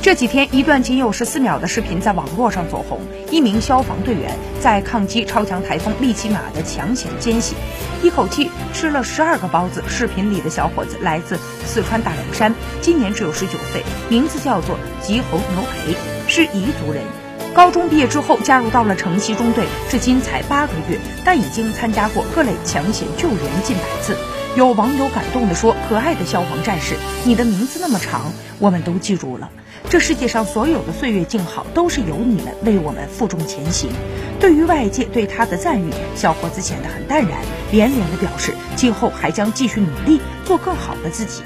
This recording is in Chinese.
这几天，一段仅有十四秒的视频在网络上走红。一名消防队员在抗击超强台风利奇马的抢险间隙，一口气吃了十二个包子。视频里的小伙子来自四川大凉山，今年只有十九岁，名字叫做吉侯牛培，是彝族人。高中毕业之后加入到了城西中队，至今才八个月，但已经参加过各类抢险救援近百次。有网友感动地说：“可爱的消防战士，你的名字那么长，我们都记住了。这世界上所有的岁月静好，都是由你们为我们负重前行。”对于外界对他的赞誉，小伙子显得很淡然，连连的表示今后还将继续努力，做更好的自己。